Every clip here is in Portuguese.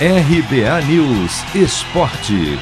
RBA News Esporte.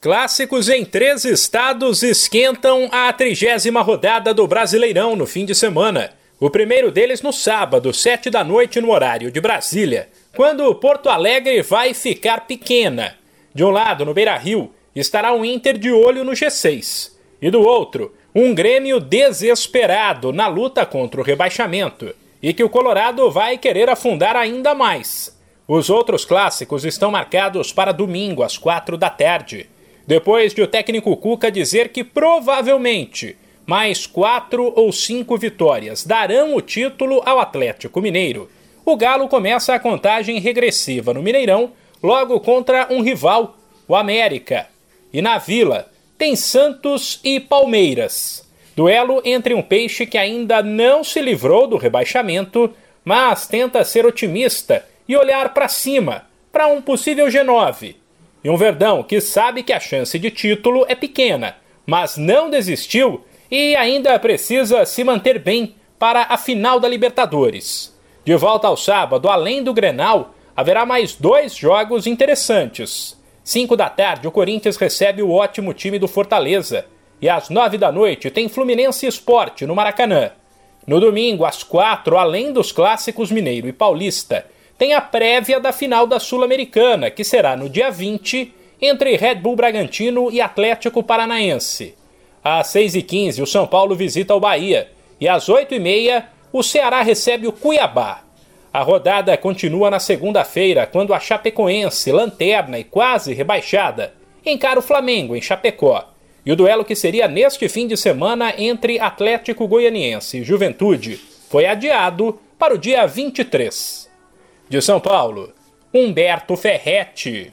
Clássicos em três estados esquentam a trigésima rodada do Brasileirão no fim de semana. O primeiro deles no sábado, sete da noite no horário de Brasília, quando Porto Alegre vai ficar pequena. De um lado, no Beira-Rio, estará o Inter de olho no G6. E do outro, um Grêmio desesperado na luta contra o rebaixamento e que o Colorado vai querer afundar ainda mais. Os outros clássicos estão marcados para domingo às quatro da tarde, depois de o técnico Cuca dizer que provavelmente mais quatro ou cinco vitórias darão o título ao Atlético Mineiro. O Galo começa a contagem regressiva no Mineirão, logo contra um rival, o América. E na Vila tem Santos e Palmeiras. Duelo entre um peixe que ainda não se livrou do rebaixamento, mas tenta ser otimista e olhar para cima, para um possível G9. E um Verdão que sabe que a chance de título é pequena, mas não desistiu e ainda precisa se manter bem para a final da Libertadores. De volta ao sábado, além do Grenal, haverá mais dois jogos interessantes. 5 da tarde, o Corinthians recebe o ótimo time do Fortaleza e às nove da noite tem Fluminense Esporte no Maracanã. No domingo, às quatro, além dos clássicos Mineiro e Paulista, tem a prévia da final da Sul-Americana, que será no dia 20, entre Red Bull Bragantino e Atlético Paranaense. Às 6h15, o São Paulo visita o Bahia. E às 8h30, o Ceará recebe o Cuiabá. A rodada continua na segunda-feira, quando a Chapecoense, lanterna e quase rebaixada, encara o Flamengo em Chapecó. E o duelo que seria neste fim de semana entre Atlético Goianiense e Juventude foi adiado para o dia 23. De São Paulo, Humberto Ferretti.